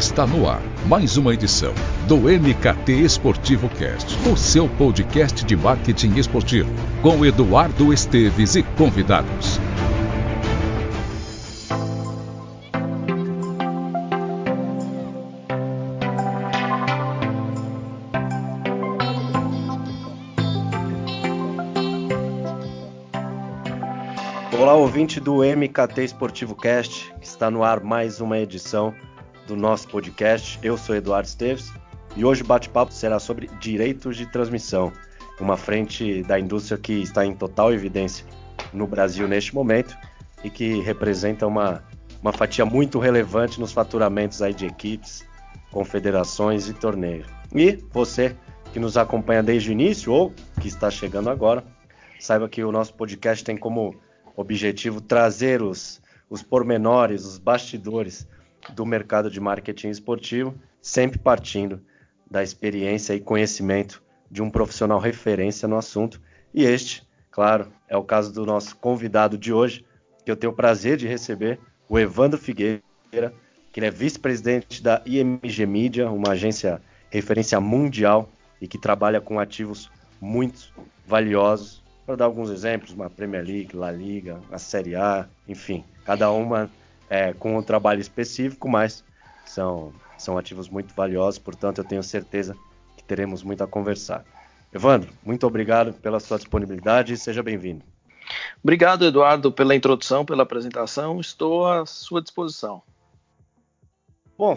Está no ar mais uma edição do MKT Esportivo Cast, o seu podcast de marketing esportivo, com Eduardo Esteves e convidados. Olá, ouvinte do MKT Esportivo Cast, está no ar mais uma edição do nosso podcast. Eu sou Eduardo Esteves e hoje o bate-papo será sobre direitos de transmissão, uma frente da indústria que está em total evidência no Brasil neste momento e que representa uma, uma fatia muito relevante nos faturamentos aí de equipes, confederações e torneios. E você que nos acompanha desde o início ou que está chegando agora, saiba que o nosso podcast tem como objetivo trazer os, os pormenores, os bastidores do mercado de marketing esportivo, sempre partindo da experiência e conhecimento de um profissional referência no assunto. E este, claro, é o caso do nosso convidado de hoje, que eu tenho o prazer de receber, o Evandro Figueira, que ele é vice-presidente da IMG Media, uma agência referência mundial e que trabalha com ativos muito valiosos. Para dar alguns exemplos, uma Premier League, La Liga, a Série A, enfim, cada uma é, com um trabalho específico, mas são, são ativos muito valiosos, portanto eu tenho certeza que teremos muito a conversar. Evandro, muito obrigado pela sua disponibilidade e seja bem-vindo. Obrigado, Eduardo, pela introdução, pela apresentação. Estou à sua disposição. Bom,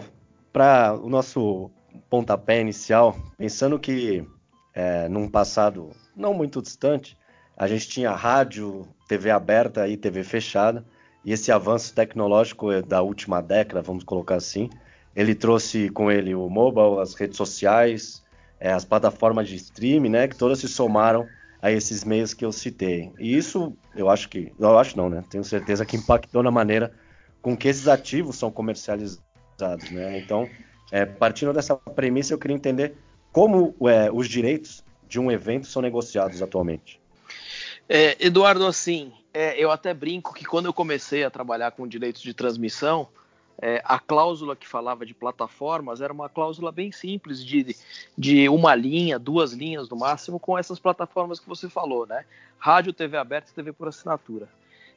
para o nosso pontapé inicial, pensando que é, num passado não muito distante, a gente tinha rádio, TV aberta e TV fechada, e esse avanço tecnológico da última década, vamos colocar assim, ele trouxe com ele o mobile, as redes sociais, é, as plataformas de streaming, né, que todas se somaram a esses meios que eu citei. E isso, eu acho que, eu acho não, né, tenho certeza que impactou na maneira com que esses ativos são comercializados, né. Então, é, partindo dessa premissa, eu queria entender como é, os direitos de um evento são negociados atualmente. É, Eduardo, assim, é, eu até brinco que quando eu comecei a trabalhar com direitos de transmissão, é, a cláusula que falava de plataformas era uma cláusula bem simples, de, de uma linha, duas linhas no máximo, com essas plataformas que você falou, né? Rádio, TV aberta e TV por assinatura.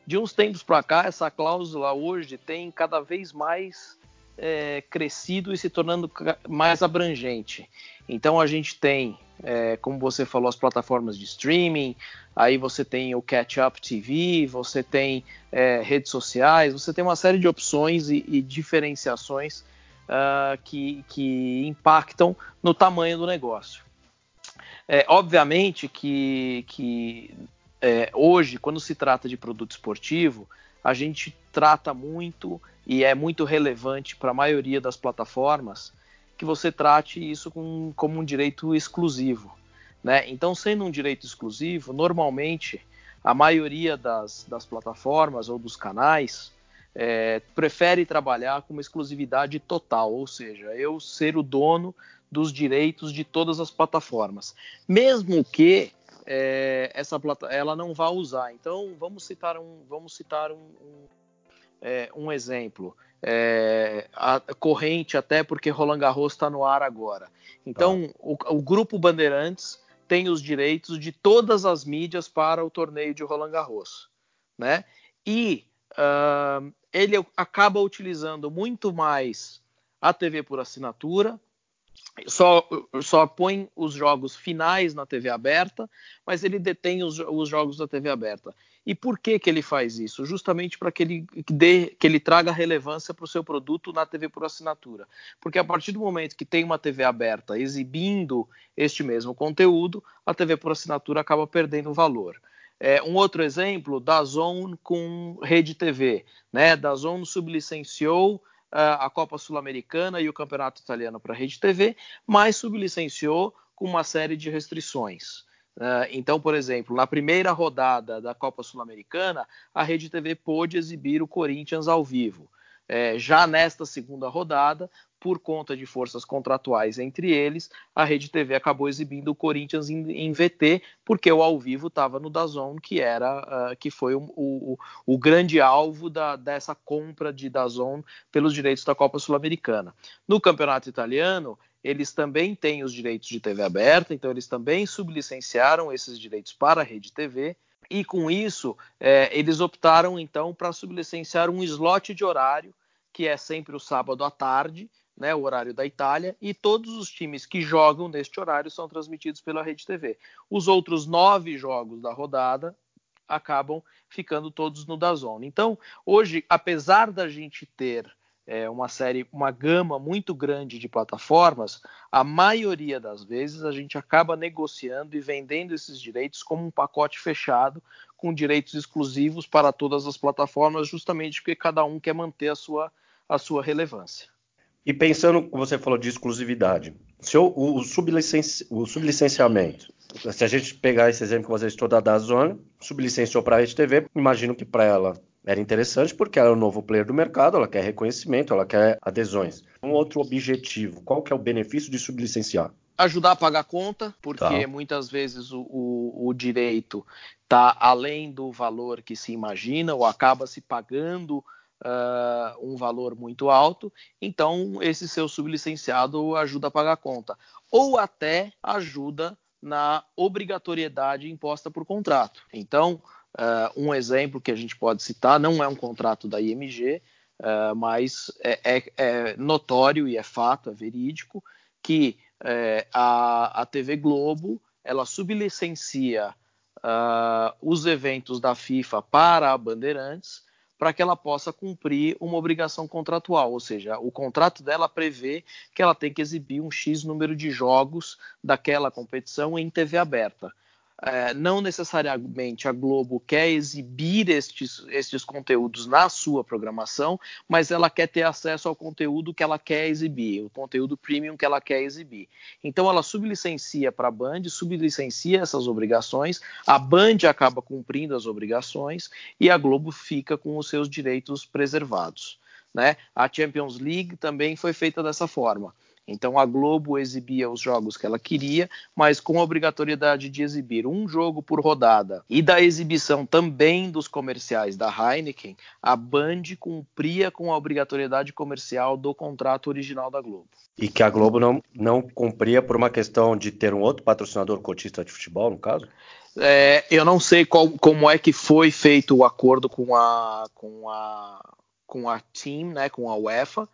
De uns tempos para cá, essa cláusula hoje tem cada vez mais é, crescido e se tornando mais abrangente. Então a gente tem, é, como você falou, as plataformas de streaming, aí você tem o Catch Up TV, você tem é, redes sociais, você tem uma série de opções e, e diferenciações uh, que, que impactam no tamanho do negócio. É, obviamente que, que é, hoje, quando se trata de produto esportivo, a gente trata muito e é muito relevante para a maioria das plataformas que você trate isso com, como um direito exclusivo. Né? Então, sendo um direito exclusivo, normalmente a maioria das, das plataformas ou dos canais é, prefere trabalhar com uma exclusividade total, ou seja, eu ser o dono dos direitos de todas as plataformas, mesmo que é, essa plata ela não vá usar. Então, vamos citar um, vamos citar um, um, é, um exemplo é, a, corrente, até porque Roland Garros está no ar agora. Então, tá. o, o, Grupo Bandeirantes tem os direitos de todas as mídias para o torneio de Roland Garros, né? E uh, ele acaba utilizando muito mais a TV por assinatura, só, só põe os jogos finais na TV aberta, mas ele detém os, os jogos da TV aberta. E por que, que ele faz isso? Justamente para que ele, dê, que ele traga relevância para o seu produto na TV por assinatura. Porque a partir do momento que tem uma TV aberta exibindo este mesmo conteúdo, a TV por assinatura acaba perdendo valor. É, um outro exemplo, da Zone com Rede TV. Né? Da Zone sublicenciou a Copa Sul-Americana e o Campeonato Italiano para a Rede TV, mas sublicenciou com uma série de restrições. Uh, então, por exemplo, na primeira rodada da Copa Sul-Americana, a Rede TV pôde exibir o Corinthians ao vivo. É, já nesta segunda rodada, por conta de forças contratuais entre eles, a Rede TV acabou exibindo o Corinthians em, em VT, porque o ao vivo estava no Dazon, que era uh, que foi o, o, o grande alvo da, dessa compra de Dazon pelos direitos da Copa Sul-Americana. No campeonato italiano, eles também têm os direitos de TV aberta, então eles também sublicenciaram esses direitos para a Rede TV. E com isso, é, eles optaram então para sublicenciar um slot de horário, que é sempre o sábado à tarde, né, o horário da Itália, e todos os times que jogam neste horário são transmitidos pela Rede TV. Os outros nove jogos da rodada acabam ficando todos no Dazon. Então, hoje, apesar da gente ter é, uma série, uma gama muito grande de plataformas, a maioria das vezes a gente acaba negociando e vendendo esses direitos como um pacote fechado, com direitos exclusivos para todas as plataformas, justamente porque cada um quer manter a sua, a sua relevância. E pensando, você falou, de exclusividade, se o, o, sublicenci, o sublicenciamento, se a gente pegar esse exemplo que você citou da Dazone, sublicenciou para a TV, imagino que para ela era interessante porque ela é o novo player do mercado, ela quer reconhecimento, ela quer adesões. Um outro objetivo, qual que é o benefício de sublicenciar? Ajudar a pagar a conta, porque tá. muitas vezes o, o, o direito está além do valor que se imagina ou acaba se pagando uh, um valor muito alto, então esse seu sublicenciado ajuda a pagar a conta. Ou até ajuda na obrigatoriedade imposta por contrato. Então, uh, um exemplo que a gente pode citar não é um contrato da IMG, uh, mas é, é, é, notório e é fato, é verídico, que é, a, a TV Globo ela sublicencia uh, os eventos da FIFA para a Bandeirantes para que ela possa cumprir uma obrigação contratual, ou seja, o contrato dela prevê que ela tem que exibir um X número de jogos daquela competição em TV aberta é, não necessariamente a Globo quer exibir estes, estes conteúdos na sua programação, mas ela quer ter acesso ao conteúdo que ela quer exibir, o conteúdo premium que ela quer exibir. Então ela sublicencia para a Band, sublicencia essas obrigações, a Band acaba cumprindo as obrigações e a Globo fica com os seus direitos preservados. Né? A Champions League também foi feita dessa forma. Então a Globo exibia os jogos que ela queria, mas com a obrigatoriedade de exibir um jogo por rodada e da exibição também dos comerciais da Heineken, a Band cumpria com a obrigatoriedade comercial do contrato original da Globo. E que a Globo não, não cumpria por uma questão de ter um outro patrocinador cotista de futebol, no caso? É, eu não sei qual, como é que foi feito o acordo com a, com a, com a Team, né, com a UEFA,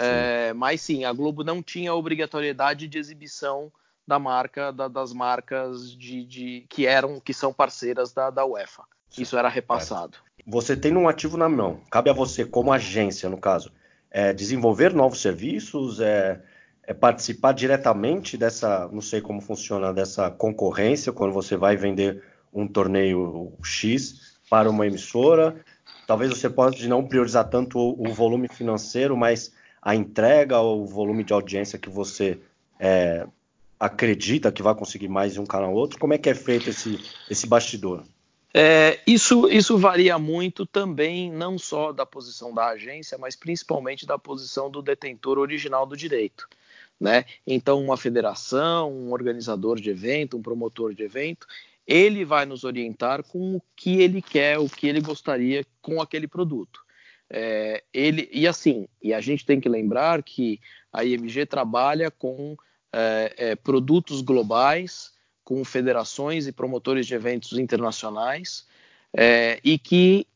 é, mas sim, a Globo não tinha obrigatoriedade de exibição da marca, da, das marcas de, de, que eram, que são parceiras da, da UEFA. Sim. Isso era repassado. Você tem um ativo na mão. Cabe a você, como agência, no caso, é, desenvolver novos serviços, é, é participar diretamente dessa, não sei como funciona, dessa concorrência quando você vai vender um torneio X para uma emissora. Talvez você possa não priorizar tanto o, o volume financeiro, mas a entrega, o volume de audiência que você é, acredita que vai conseguir mais de um canal ou outro? Como é que é feito esse, esse bastidor? É, isso, isso varia muito também, não só da posição da agência, mas principalmente da posição do detentor original do direito. Né? Então, uma federação, um organizador de evento, um promotor de evento, ele vai nos orientar com o que ele quer, o que ele gostaria com aquele produto. É, ele e assim, e a gente tem que lembrar que a IMG trabalha com é, é, produtos globais, com federações e promotores de eventos internacionais, é, e que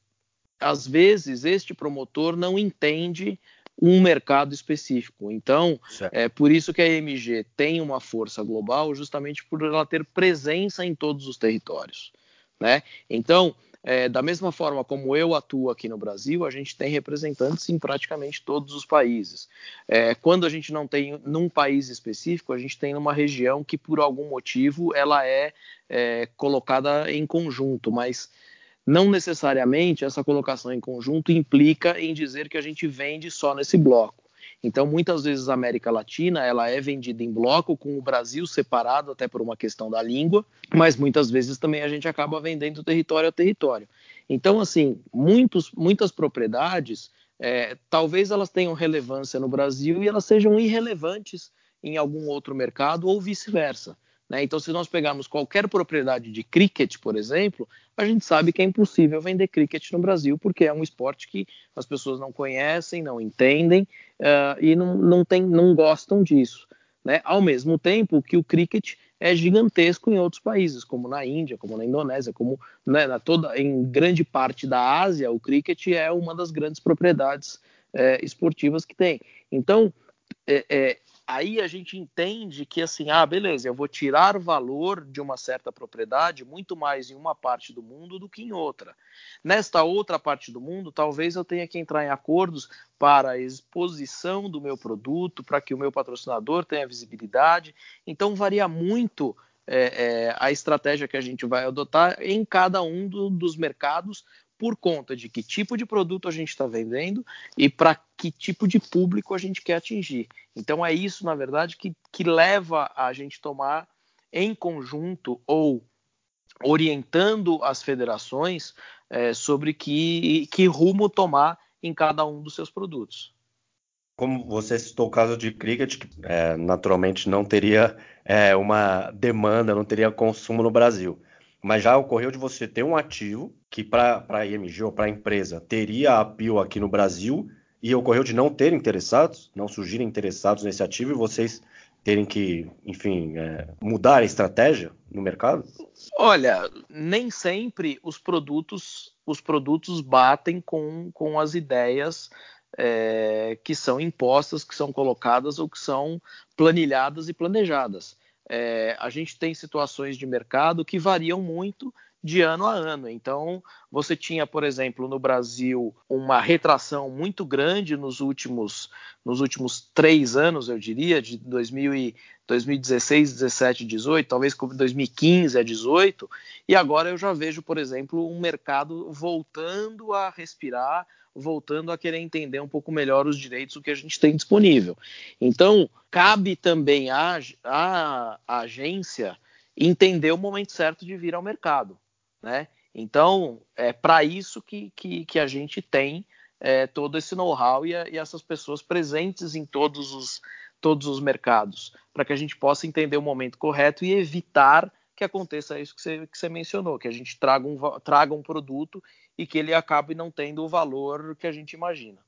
às vezes este promotor não entende um mercado específico. Então, certo. é por isso que a IMG tem uma força global, justamente por ela ter presença em todos os territórios. Né? Então, é, da mesma forma como eu atuo aqui no Brasil, a gente tem representantes em praticamente todos os países. É, quando a gente não tem num país específico, a gente tem numa região que por algum motivo ela é, é colocada em conjunto, mas não necessariamente essa colocação em conjunto implica em dizer que a gente vende só nesse bloco. Então, muitas vezes a América Latina ela é vendida em bloco, com o Brasil separado até por uma questão da língua, mas muitas vezes também a gente acaba vendendo território a território. Então, assim, muitos, muitas propriedades é, talvez elas tenham relevância no Brasil e elas sejam irrelevantes em algum outro mercado ou vice-versa. Né? Então, se nós pegarmos qualquer propriedade de cricket, por exemplo, a gente sabe que é impossível vender cricket no Brasil, porque é um esporte que as pessoas não conhecem, não entendem uh, e não, não, tem, não gostam disso. Né? Ao mesmo tempo que o cricket é gigantesco em outros países, como na Índia, como na Indonésia, como né, na toda, em grande parte da Ásia, o cricket é uma das grandes propriedades é, esportivas que tem. Então, é, é, aí a gente entende que assim, ah, beleza, eu vou tirar valor de uma certa propriedade muito mais em uma parte do mundo do que em outra. Nesta outra parte do mundo, talvez eu tenha que entrar em acordos para a exposição do meu produto, para que o meu patrocinador tenha visibilidade. Então varia muito é, é, a estratégia que a gente vai adotar em cada um do, dos mercados por conta de que tipo de produto a gente está vendendo e para que tipo de público a gente quer atingir. Então é isso, na verdade, que, que leva a gente tomar em conjunto ou orientando as federações é, sobre que, que rumo tomar em cada um dos seus produtos. Como você citou o caso de cricket, que é, naturalmente não teria é, uma demanda, não teria consumo no Brasil. Mas já ocorreu de você ter um ativo que para a IMG ou para a empresa teria apio aqui no Brasil e ocorreu de não ter interessados, não surgirem interessados nesse ativo e vocês terem que, enfim, é, mudar a estratégia no mercado? Olha, nem sempre os produtos os produtos batem com, com as ideias é, que são impostas, que são colocadas ou que são planilhadas e planejadas é, a gente tem situações de mercado que variam muito de ano a ano. Então, você tinha, por exemplo, no Brasil, uma retração muito grande nos últimos, nos últimos três anos, eu diria, de 2000 e 2016, 17, 18, talvez 2015 a 18, e agora eu já vejo, por exemplo, um mercado voltando a respirar, voltando a querer entender um pouco melhor os direitos o que a gente tem disponível. Então, cabe também à, à, à agência entender o momento certo de vir ao mercado, né? Então, é para isso que, que, que, a gente tem é, todo esse know-how e, e, essas pessoas presentes em todos os, todos os mercados, para que a gente possa entender o momento correto e evitar que aconteça isso que você, que você mencionou, que a gente traga um, traga um produto e que ele acabe não tendo o valor que a gente imagina.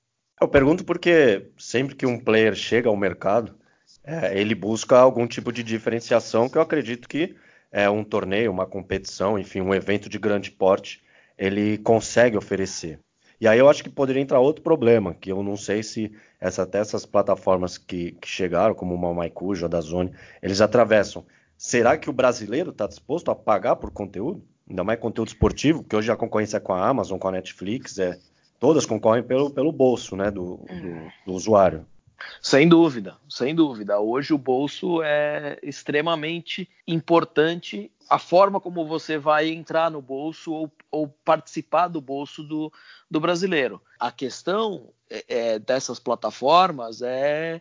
Eu pergunto porque sempre que um player chega ao mercado, é, ele busca algum tipo de diferenciação que eu acredito que é um torneio, uma competição, enfim, um evento de grande porte, ele consegue oferecer. E aí eu acho que poderia entrar outro problema, que eu não sei se essa, até essas plataformas que, que chegaram, como uma MyCujo, a da Zone, eles atravessam. Será que o brasileiro está disposto a pagar por conteúdo? Ainda mais conteúdo esportivo, porque hoje a concorrência é com a Amazon, com a Netflix, é, todas concorrem pelo, pelo bolso né, do, do, do usuário. Sem dúvida, sem dúvida. Hoje o bolso é extremamente importante. A forma como você vai entrar no bolso ou, ou participar do bolso do, do brasileiro. A questão é, é, dessas plataformas é,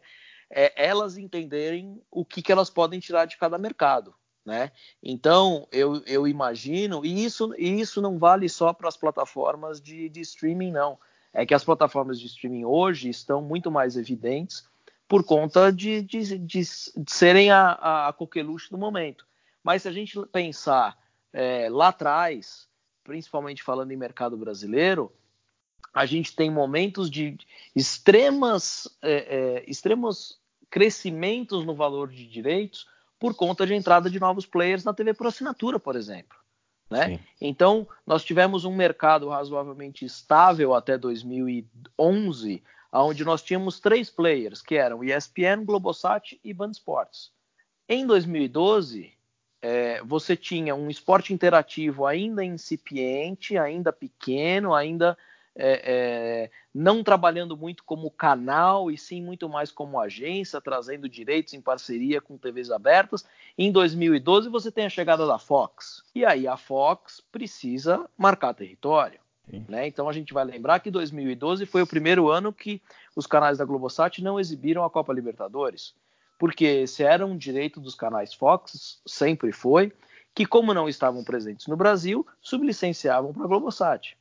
é, elas entenderem o que, que elas podem tirar de cada mercado. Né? Então, eu, eu imagino, e isso, e isso não vale só para as plataformas de, de streaming, não. É que as plataformas de streaming hoje estão muito mais evidentes por conta de, de, de, de serem a, a coqueluche do momento. Mas se a gente pensar é, lá atrás, principalmente falando em mercado brasileiro, a gente tem momentos de extremas, é, é, extremos crescimentos no valor de direitos por conta de entrada de novos players na TV por assinatura, por exemplo. Né? Então, nós tivemos um mercado razoavelmente estável até 2011, onde nós tínhamos três players, que eram ESPN, Globosat e Band Sports. Em 2012, é, você tinha um esporte interativo ainda incipiente, ainda pequeno, ainda é, é, não trabalhando muito como canal e sim muito mais como agência, trazendo direitos em parceria com TVs abertas. Em 2012 você tem a chegada da Fox e aí a Fox precisa marcar território. Né? Então a gente vai lembrar que 2012 foi o primeiro ano que os canais da Globosat não exibiram a Copa Libertadores, porque esse era um direito dos canais Fox, sempre foi, que como não estavam presentes no Brasil, sublicenciavam para a Globosat.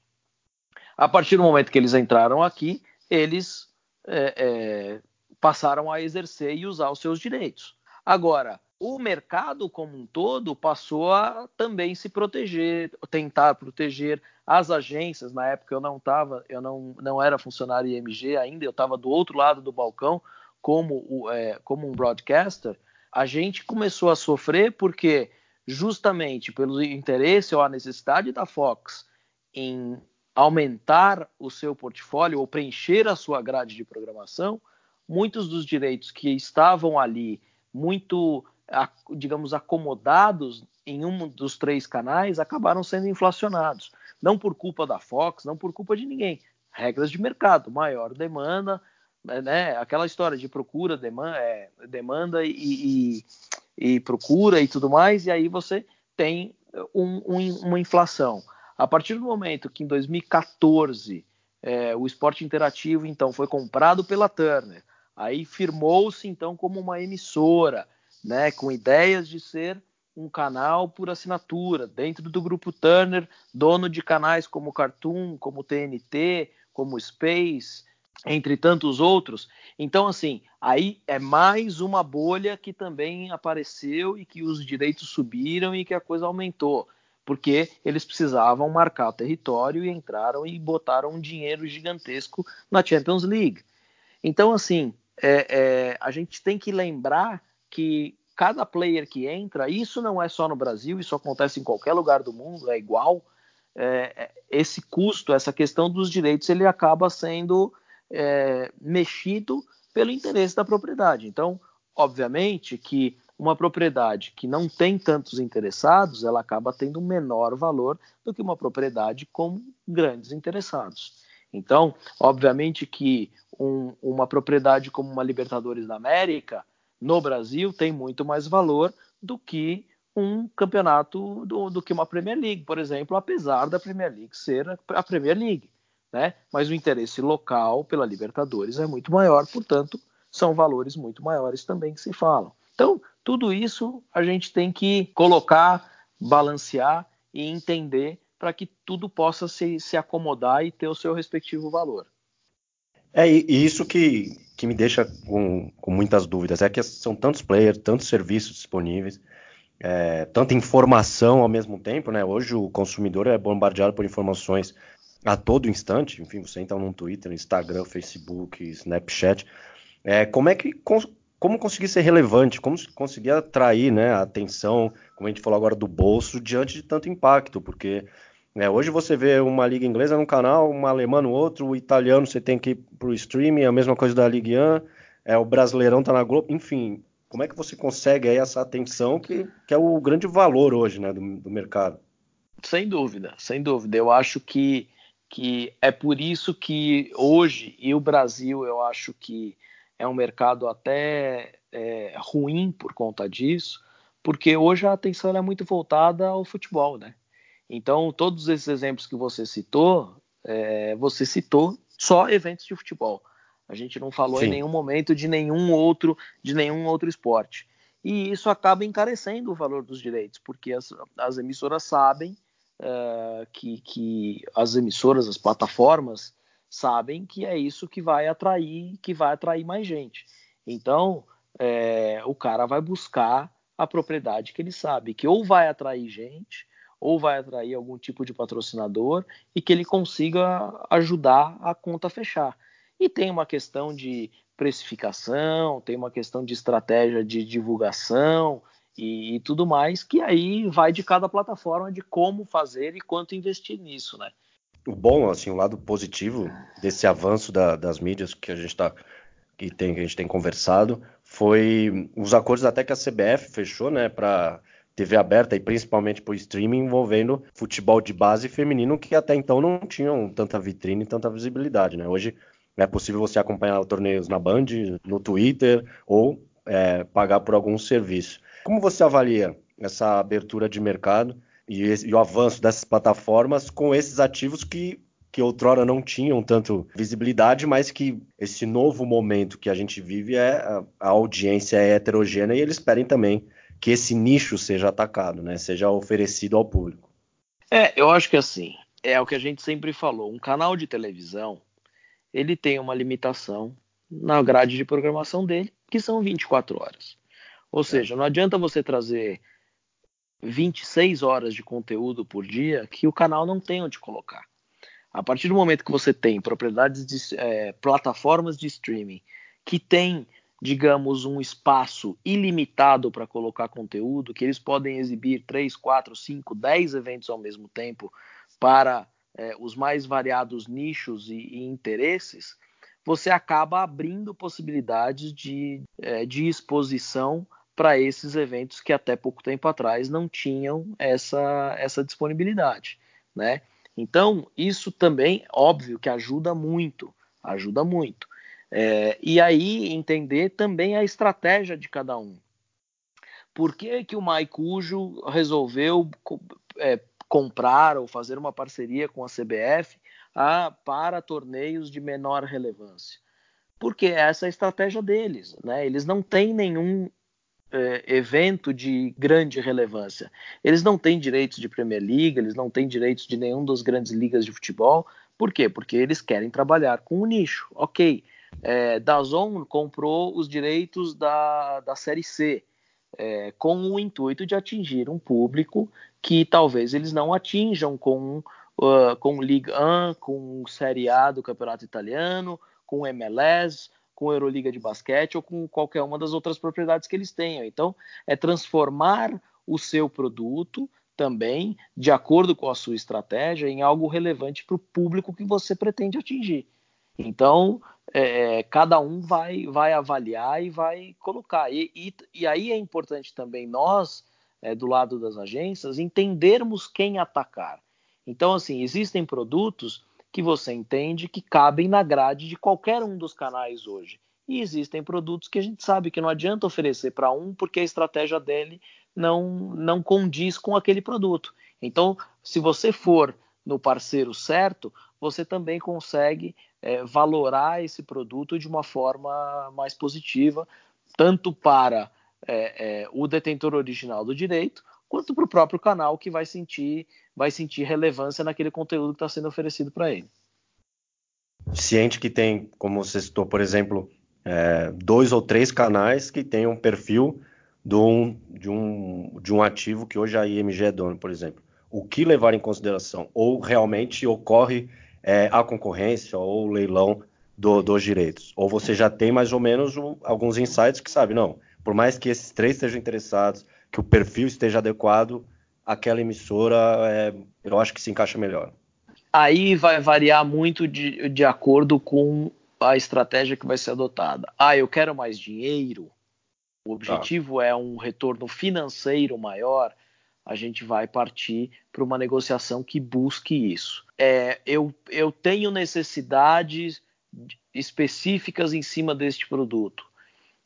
A partir do momento que eles entraram aqui, eles é, é, passaram a exercer e usar os seus direitos. Agora, o mercado como um todo passou a também se proteger, tentar proteger as agências. Na época eu não estava, eu não, não era funcionário IMG ainda, eu estava do outro lado do balcão como, é, como um broadcaster. A gente começou a sofrer porque justamente pelo interesse ou a necessidade da Fox em aumentar o seu portfólio ou preencher a sua grade de programação, muitos dos direitos que estavam ali muito digamos, acomodados em um dos três canais acabaram sendo inflacionados. Não por culpa da Fox, não por culpa de ninguém. Regras de mercado, maior demanda, né? aquela história de procura, demanda, é, demanda e, e, e, procura e tudo mais, e aí você tem um, um, uma inflação. A partir do momento que em 2014 é, o esporte interativo então foi comprado pela Turner, aí firmou-se então como uma emissora, né, com ideias de ser um canal por assinatura, dentro do grupo Turner, dono de canais como Cartoon, como TNT, como Space, entre tantos outros. Então, assim, aí é mais uma bolha que também apareceu e que os direitos subiram e que a coisa aumentou, porque eles precisavam marcar o território e entraram e botaram um dinheiro gigantesco na Champions League. Então, assim, é, é, a gente tem que lembrar que cada player que entra, isso não é só no Brasil, isso acontece em qualquer lugar do mundo, é igual. É, é, esse custo, essa questão dos direitos, ele acaba sendo é, mexido pelo interesse da propriedade. Então, obviamente que uma propriedade que não tem tantos interessados, ela acaba tendo um menor valor do que uma propriedade com grandes interessados. Então, obviamente que um, uma propriedade como uma Libertadores da América, no Brasil tem muito mais valor do que um campeonato do, do, que uma Premier League, por exemplo, apesar da Premier League ser a Premier League, né? Mas o interesse local pela Libertadores é muito maior, portanto, são valores muito maiores também que se falam. Então, tudo isso a gente tem que colocar, balancear e entender para que tudo possa se, se acomodar e ter o seu respectivo valor. É isso que, que me deixa com, com muitas dúvidas. É que são tantos players, tantos serviços disponíveis, é, tanta informação ao mesmo tempo, né? Hoje o consumidor é bombardeado por informações a todo instante. Enfim, você entra no Twitter, Instagram, Facebook, Snapchat. É, como é que como conseguir ser relevante, como conseguir atrair né, a atenção, como a gente falou agora do bolso, diante de tanto impacto, porque é, hoje você vê uma liga inglesa num canal, uma alemã no outro, o italiano você tem que ir pro streaming, a mesma coisa da Ligue 1, é, o brasileirão tá na Globo, enfim. Como é que você consegue aí essa atenção que, que é o grande valor hoje né, do, do mercado? Sem dúvida, sem dúvida. Eu acho que, que é por isso que hoje, e o Brasil, eu acho que é um mercado até é, ruim por conta disso, porque hoje a atenção é muito voltada ao futebol, né? Então, todos esses exemplos que você citou, é, você citou só eventos de futebol. A gente não falou Sim. em nenhum momento de nenhum outro, de nenhum outro esporte. E isso acaba encarecendo o valor dos direitos, porque as, as emissoras sabem uh, que, que as emissoras, as plataformas sabem que é isso que vai atrair, que vai atrair mais gente. Então, é, o cara vai buscar a propriedade que ele sabe que ou vai atrair gente ou vai atrair algum tipo de patrocinador e que ele consiga ajudar a conta a fechar. E tem uma questão de precificação, tem uma questão de estratégia de divulgação e, e, tudo mais, que aí vai de cada plataforma de como fazer e quanto investir nisso, né? O bom, assim, o lado positivo desse avanço da, das mídias que a gente está que tem que a gente tem conversado foi os acordos até que a CBF fechou, né, para TV aberta e principalmente por streaming envolvendo futebol de base feminino que até então não tinham tanta vitrine e tanta visibilidade, né? Hoje é possível você acompanhar torneios na Band, no Twitter ou é, pagar por algum serviço. Como você avalia essa abertura de mercado e, esse, e o avanço dessas plataformas com esses ativos que que outrora não tinham tanto visibilidade, mas que esse novo momento que a gente vive é a, a audiência é heterogênea e eles esperem também que esse nicho seja atacado, né? Seja oferecido ao público. É, eu acho que assim, é o que a gente sempre falou, um canal de televisão, ele tem uma limitação na grade de programação dele, que são 24 horas. Ou é. seja, não adianta você trazer 26 horas de conteúdo por dia que o canal não tem onde colocar. A partir do momento que você tem propriedades de é, plataformas de streaming que tem, digamos, um espaço ilimitado para colocar conteúdo, que eles podem exibir 3, 4, 5, 10 eventos ao mesmo tempo para é, os mais variados nichos e, e, interesses, você acaba abrindo possibilidades de, é, de exposição para esses eventos que até pouco tempo atrás não tinham essa, essa disponibilidade, né? Então, isso também, óbvio, que ajuda muito, ajuda muito. É, e aí, entender também a estratégia de cada um. Por que, que o Maicujo resolveu é, comprar ou fazer uma parceria com a CBF a, para torneios de menor relevância? Porque essa é a estratégia deles. Né? Eles não têm nenhum é, evento de grande relevância. Eles não têm direitos de Premier League, eles não têm direitos de nenhum das grandes ligas de futebol. Por quê? Porque eles querem trabalhar com o nicho. Ok, é, Dazon comprou os direitos da, da Série C, é, com o intuito de atingir um público que talvez eles não atinjam com, uh, com Ligue 1, com Série A do Campeonato Italiano, com MLS, com a Euroliga de basquete ou com qualquer uma das outras propriedades que eles tenham. Então, é transformar o seu produto também, de acordo com a sua estratégia, em algo relevante para o público que você pretende atingir. Então, é, cada um vai, vai avaliar e vai colocar. E, e, e aí é importante também nós, é, do lado das agências, entendermos quem atacar. Então, assim, existem produtos que você entende que cabem na grade de qualquer um dos canais hoje. E existem produtos que a gente sabe que não adianta oferecer para um porque a estratégia dele não, não condiz com aquele produto. Então, se você for no parceiro certo, você também consegue é, valorar esse produto de uma forma mais positiva, tanto para é, é, o detentor original do direito, quanto para o próprio canal que vai sentir, vai sentir relevância naquele conteúdo que está sendo oferecido para ele. Ciente que tem, como você citou, por exemplo, é, dois ou três canais que têm um perfil de um, de, um, de um ativo que hoje a IMG é dono, por exemplo. O que levar em consideração? Ou realmente ocorre é, a concorrência ou o leilão do, dos direitos? Ou você já tem mais ou menos alguns insights que sabe, não, por mais que esses três estejam interessados, que o perfil esteja adequado, aquela emissora é, eu acho que se encaixa melhor. Aí vai variar muito de, de acordo com a estratégia que vai ser adotada. Ah, eu quero mais dinheiro. O objetivo ah. é um retorno financeiro maior. A gente vai partir para uma negociação que busque isso. É, eu, eu tenho necessidades específicas em cima deste produto.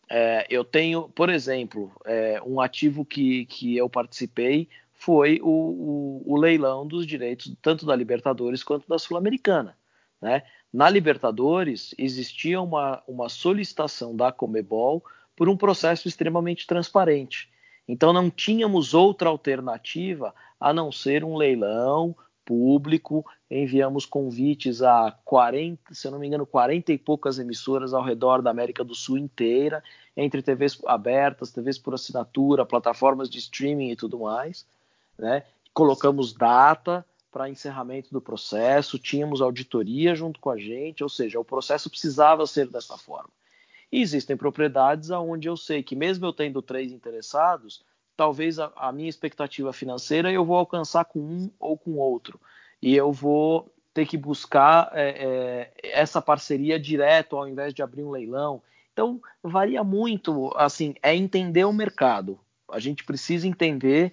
É, eu tenho, por exemplo, é, um ativo que, que eu participei foi o, o, o, leilão dos direitos tanto da Libertadores quanto da Sul-Americana. Né? Na Libertadores existia uma, uma solicitação da Comebol por um processo extremamente transparente. Então não tínhamos outra alternativa a não ser um leilão público, enviamos convites a 40, se não me engano, 40 e poucas emissoras ao redor da América do Sul inteira, entre TVs abertas, TVs por assinatura, plataformas de streaming e tudo mais, né? Colocamos data para encerramento do processo, tínhamos auditoria junto com a gente, ou seja, o processo precisava ser dessa forma. E existem propriedades aonde eu sei que mesmo eu tendo três interessados, talvez a, a, minha expectativa financeira eu vou alcançar com um ou com outro. E eu vou ter que buscar é, é, essa parceria direto ao invés de abrir um leilão. Então, varia muito, assim, é entender o mercado. A gente precisa entender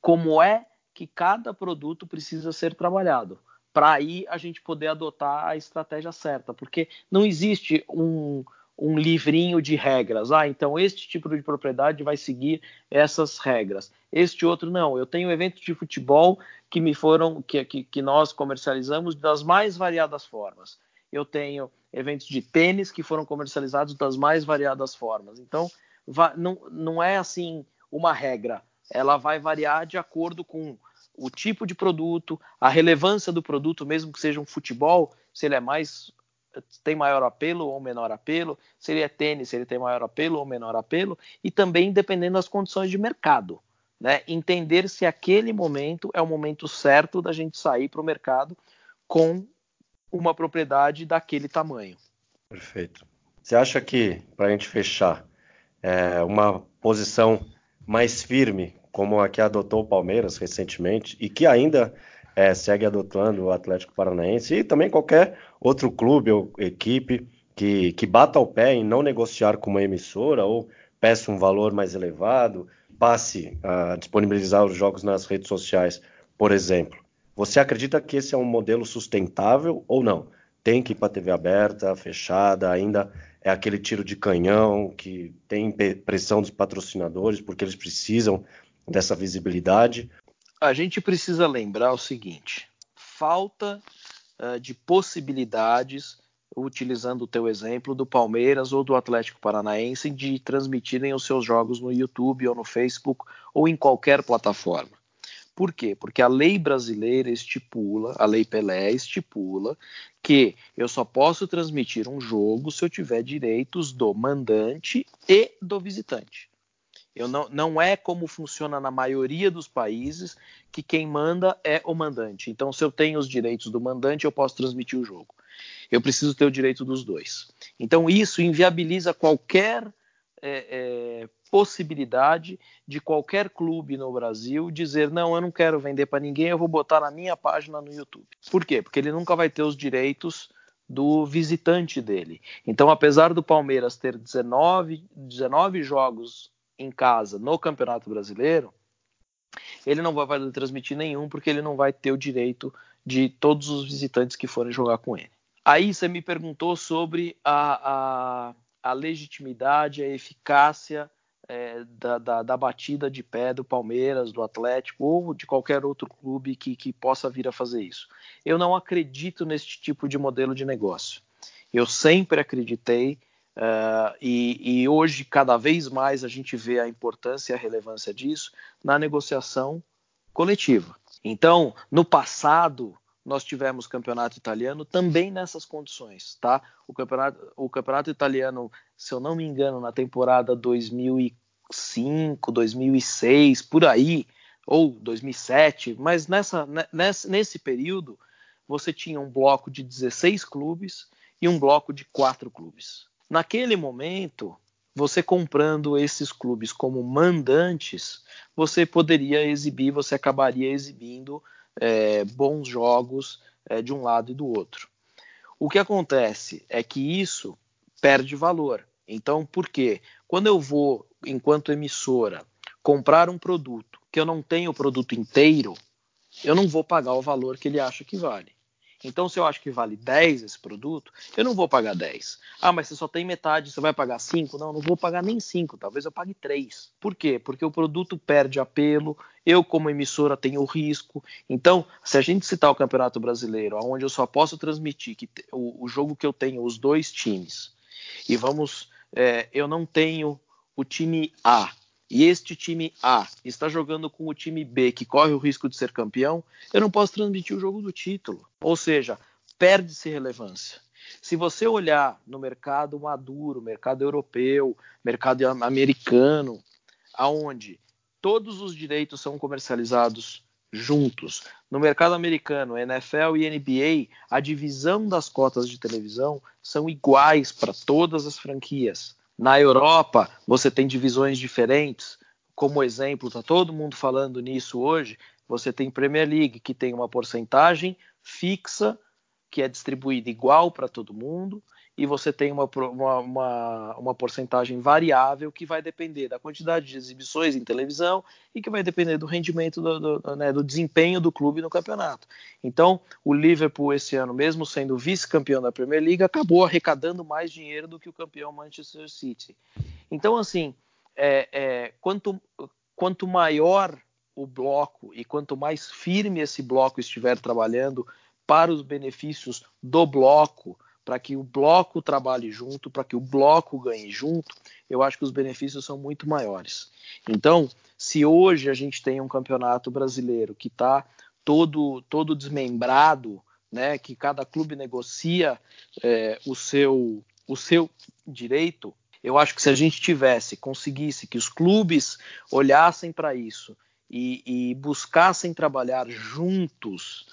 como é que cada produto precisa ser trabalhado para aí a gente poder adotar a estratégia certa, porque não existe um, um livrinho de regras. Ah, então este tipo de propriedade vai seguir essas regras. Este outro não. Eu tenho eventos de futebol que me foram que, que, que nós comercializamos das mais variadas formas. Eu tenho eventos de tênis que foram comercializados das mais variadas formas. Então, não, não é assim uma regra. Ela vai variar de acordo com o tipo de produto, a relevância do produto, mesmo que seja um futebol, se ele é mais tem maior apelo ou menor apelo, se ele é tênis, se ele tem maior apelo ou menor apelo, e também dependendo das condições de mercado. Né? Entender se aquele momento é o momento certo da gente sair para o mercado com uma propriedade daquele tamanho. Perfeito. Você acha que, para a gente fechar, é uma posição mais firme, como a que adotou o Palmeiras recentemente, e que ainda é, segue adotando o Atlético Paranaense, e também qualquer outro clube ou equipe que, que bata o pé em não negociar com uma emissora ou peça um valor mais elevado, passe a disponibilizar os jogos nas redes sociais, por exemplo. Você acredita que esse é um modelo sustentável ou não? Tem que ir para a TV aberta, fechada, ainda é aquele tiro de canhão que tem pressão dos patrocinadores porque eles precisam dessa visibilidade. A gente precisa lembrar o seguinte: falta uh, de possibilidades, utilizando o teu exemplo do Palmeiras ou do Atlético Paranaense, de transmitirem os seus jogos no YouTube ou no Facebook ou em qualquer plataforma. Por quê? Porque a lei brasileira estipula, a lei Pelé estipula, que eu só posso transmitir um jogo se eu tiver direitos do mandante e do visitante. Eu não, não é como funciona na maioria dos países, que quem manda é o mandante. Então, se eu tenho os direitos do mandante, eu posso transmitir o jogo. Eu preciso ter o direito dos dois. Então, isso inviabiliza qualquer é, é, possibilidade de qualquer clube no Brasil dizer: não, eu não quero vender para ninguém, eu vou botar na minha página no YouTube. Por quê? Porque ele nunca vai ter os direitos do visitante dele. Então, apesar do Palmeiras ter 19, 19 jogos em casa no Campeonato Brasileiro, ele não vai poder transmitir nenhum porque ele não vai ter o direito de todos os visitantes que forem jogar com ele. Aí você me perguntou sobre a, a a legitimidade, a eficácia é, da, da, da, batida de pé do Palmeiras, do Atlético ou de qualquer outro clube que, que possa vir a fazer isso. Eu não acredito nesse tipo de modelo de negócio. Eu sempre acreditei uh, e, e hoje cada vez mais a gente vê a importância e a relevância disso na negociação coletiva. Então, no passado, nós tivemos campeonato italiano também nessas condições, tá? O campeonato, o campeonato italiano, se eu não me engano, na temporada 2005, 2006, por aí, ou 2007, mas nessa, nessa, nesse período você tinha um bloco de 16 clubes e um bloco de quatro clubes. Naquele momento, você comprando esses clubes como mandantes, você poderia exibir, você acabaria exibindo é, bons jogos é, de um lado e do outro. O que acontece é que isso perde valor. Então, por quê? Quando eu vou, enquanto emissora, comprar um produto que eu não tenho o produto inteiro, eu não vou pagar o valor que ele acha que vale. Então, se eu acho que vale 10 esse produto, eu não vou pagar 10. Ah, mas você só tem metade, você vai pagar 5? Não, não vou pagar nem 5, talvez eu pague 3. Por quê? Porque o produto perde apelo, eu, como emissora, tenho risco. Então, se a gente citar o Campeonato Brasileiro, onde eu só posso transmitir que o, o jogo que eu tenho, os dois times, e vamos, é, eu não tenho o time A e este time A está jogando com o time B, que corre o risco de ser campeão, eu não posso transmitir o jogo do título. Ou seja, perde-se relevância. Se você olhar no mercado maduro, mercado europeu, mercado americano, aonde todos os direitos são comercializados juntos. No mercado americano, NFL e NBA, a divisão das cotas de televisão são iguais para todas as franquias. Na Europa, você tem divisões diferentes. Como exemplo, está todo mundo falando nisso hoje. Você tem Premier League, que tem uma porcentagem fixa, que é distribuída igual para todo mundo, e você tem uma, uma, uma, porcentagem variável que vai depender da quantidade de exibições em televisão e que vai depender do rendimento, do, do, né, do desempenho do clube no campeonato. Então, o Liverpool esse ano, mesmo sendo vice-campeão da Premier League, acabou arrecadando mais dinheiro do que o campeão Manchester City. Então, assim, é, é, quanto, quanto maior o bloco e quanto mais firme esse bloco estiver trabalhando para os benefícios do bloco, para que o bloco trabalhe junto, para que o bloco ganhe junto, eu acho que os benefícios são muito maiores. Então, se hoje a gente tem um campeonato brasileiro que está todo, todo desmembrado né, que cada clube negocia é, o, seu, o seu direito, eu acho que se a gente tivesse, conseguisse que os clubes olhassem para isso e, e, buscassem trabalhar juntos,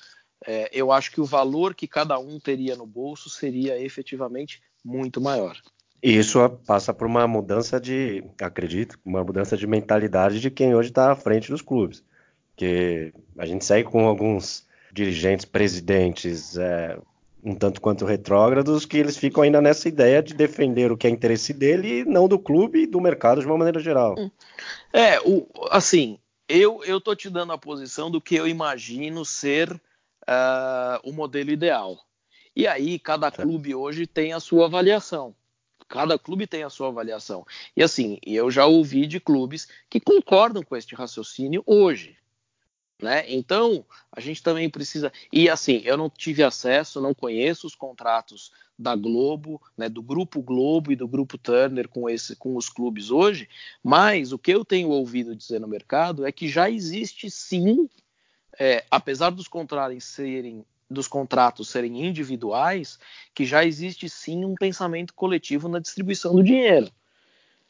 é, eu acho que o valor que cada um teria no bolso seria efetivamente muito maior. E isso passa por uma mudança de, acredito, uma mudança de mentalidade de quem hoje está à frente dos clubes. Porque a gente segue com alguns dirigentes, presidentes, é, um tanto quanto retrógrados, que eles ficam ainda nessa ideia de defender o que é interesse dele e não do clube e do mercado de uma maneira geral. É, o, assim, eu, eu tô te dando a posição do que eu imagino ser uh, o modelo ideal. E aí, cada clube hoje tem a sua avaliação. Cada clube tem a sua avaliação. E assim, eu já ouvi de clubes que concordam com este raciocínio hoje. Né? Então, a gente também precisa. E assim, eu não tive acesso, não conheço os contratos da Globo, né, do Grupo Globo e do Grupo Turner com, esse, com os clubes hoje, mas o que eu tenho ouvido dizer no mercado é que já existe sim, é, apesar dos contratos serem dos contratos serem individuais, que já existe sim um pensamento coletivo na distribuição do dinheiro.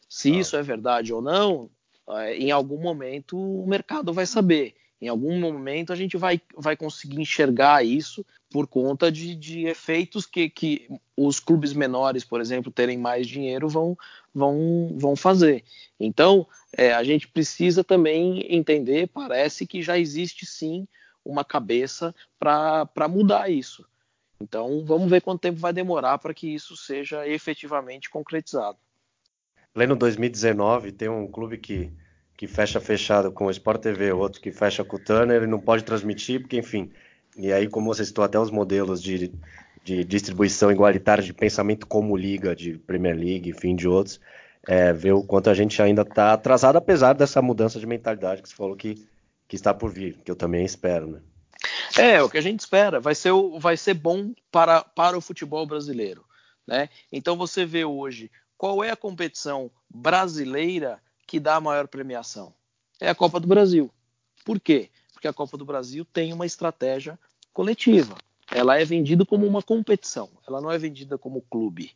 Se ah. isso é verdade ou não, é, em algum momento o mercado vai saber. Em algum momento a gente vai, vai conseguir enxergar isso por conta de, de efeitos que, que os clubes menores, por exemplo, terem mais dinheiro vão, vão, vão fazer. Então, é, a gente precisa também entender, parece que já existe sim uma cabeça para mudar isso. Então, vamos ver quanto tempo vai demorar para que isso seja efetivamente concretizado. Pleno 2019, tem um clube que que fecha fechado com o Sport TV, outro que fecha com o Turner e não pode transmitir, porque enfim. E aí, como você citou até os modelos de, de distribuição igualitária de pensamento como liga, de Premier League, enfim, de outros, é, ver o quanto a gente ainda está atrasado, apesar dessa mudança de mentalidade que você falou que, que está por vir, que eu também espero, né? É, o que a gente espera, vai ser, vai ser bom para, para o futebol brasileiro. Né? Então você vê hoje qual é a competição brasileira que dá a maior premiação? É a Copa do Brasil. Por quê? Porque a Copa do Brasil tem uma estratégia coletiva. Ela é vendida como uma competição, ela não é vendida como clube.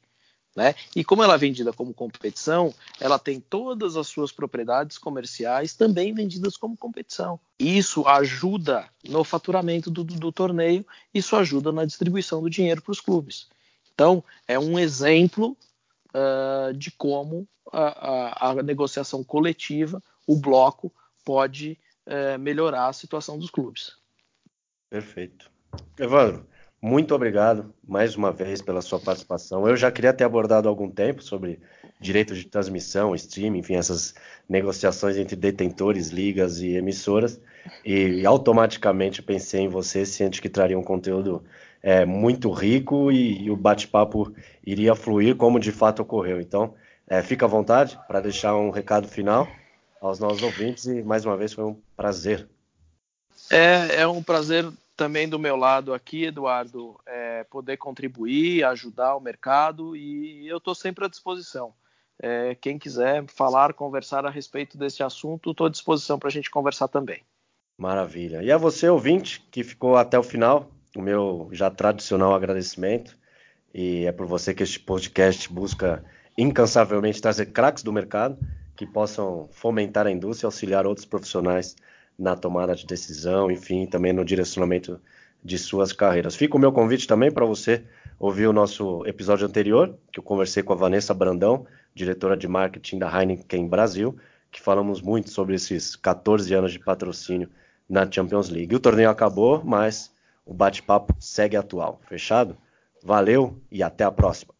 Né? E como ela é vendida como competição, ela tem todas as suas propriedades comerciais também vendidas como competição. Isso ajuda no faturamento do, do, do torneio, isso ajuda na distribuição do dinheiro para os clubes. Então, é um exemplo uh, de como a, a, a, negociação coletiva, o bloco, pode uh, melhorar a situação dos clubes. Perfeito. Evandro, muito obrigado mais uma vez pela sua participação. Eu já queria ter abordado algum tempo sobre direitos de transmissão, streaming, enfim, essas negociações entre detentores, ligas e emissoras, e automaticamente pensei em você, ciente que traria um conteúdo é, muito rico e, e o bate-papo iria fluir como de fato ocorreu. Então, é, fica à vontade para deixar um recado final aos nossos ouvintes e mais uma vez foi um prazer. É, é um prazer também do meu lado aqui, Eduardo, é, poder contribuir, ajudar o mercado e eu estou sempre à disposição. É, quem quiser falar, conversar a respeito desse assunto, estou à disposição para a gente conversar também. Maravilha. E a você, ouvinte, que ficou até o final, o meu já tradicional agradecimento. E é por você que este podcast busca incansavelmente trazer craques do mercado que possam fomentar a indústria e auxiliar outros profissionais na tomada de decisão, enfim, também no direcionamento de suas carreiras. Fica o meu convite também para você ouvir o nosso episódio anterior, que eu conversei com a Vanessa Brandão, diretora de marketing da Heineken Brasil, que falamos muito sobre esses 14 anos de patrocínio na Champions League. O torneio acabou, mas o bate-papo segue atual. Fechado? Valeu e até a próxima.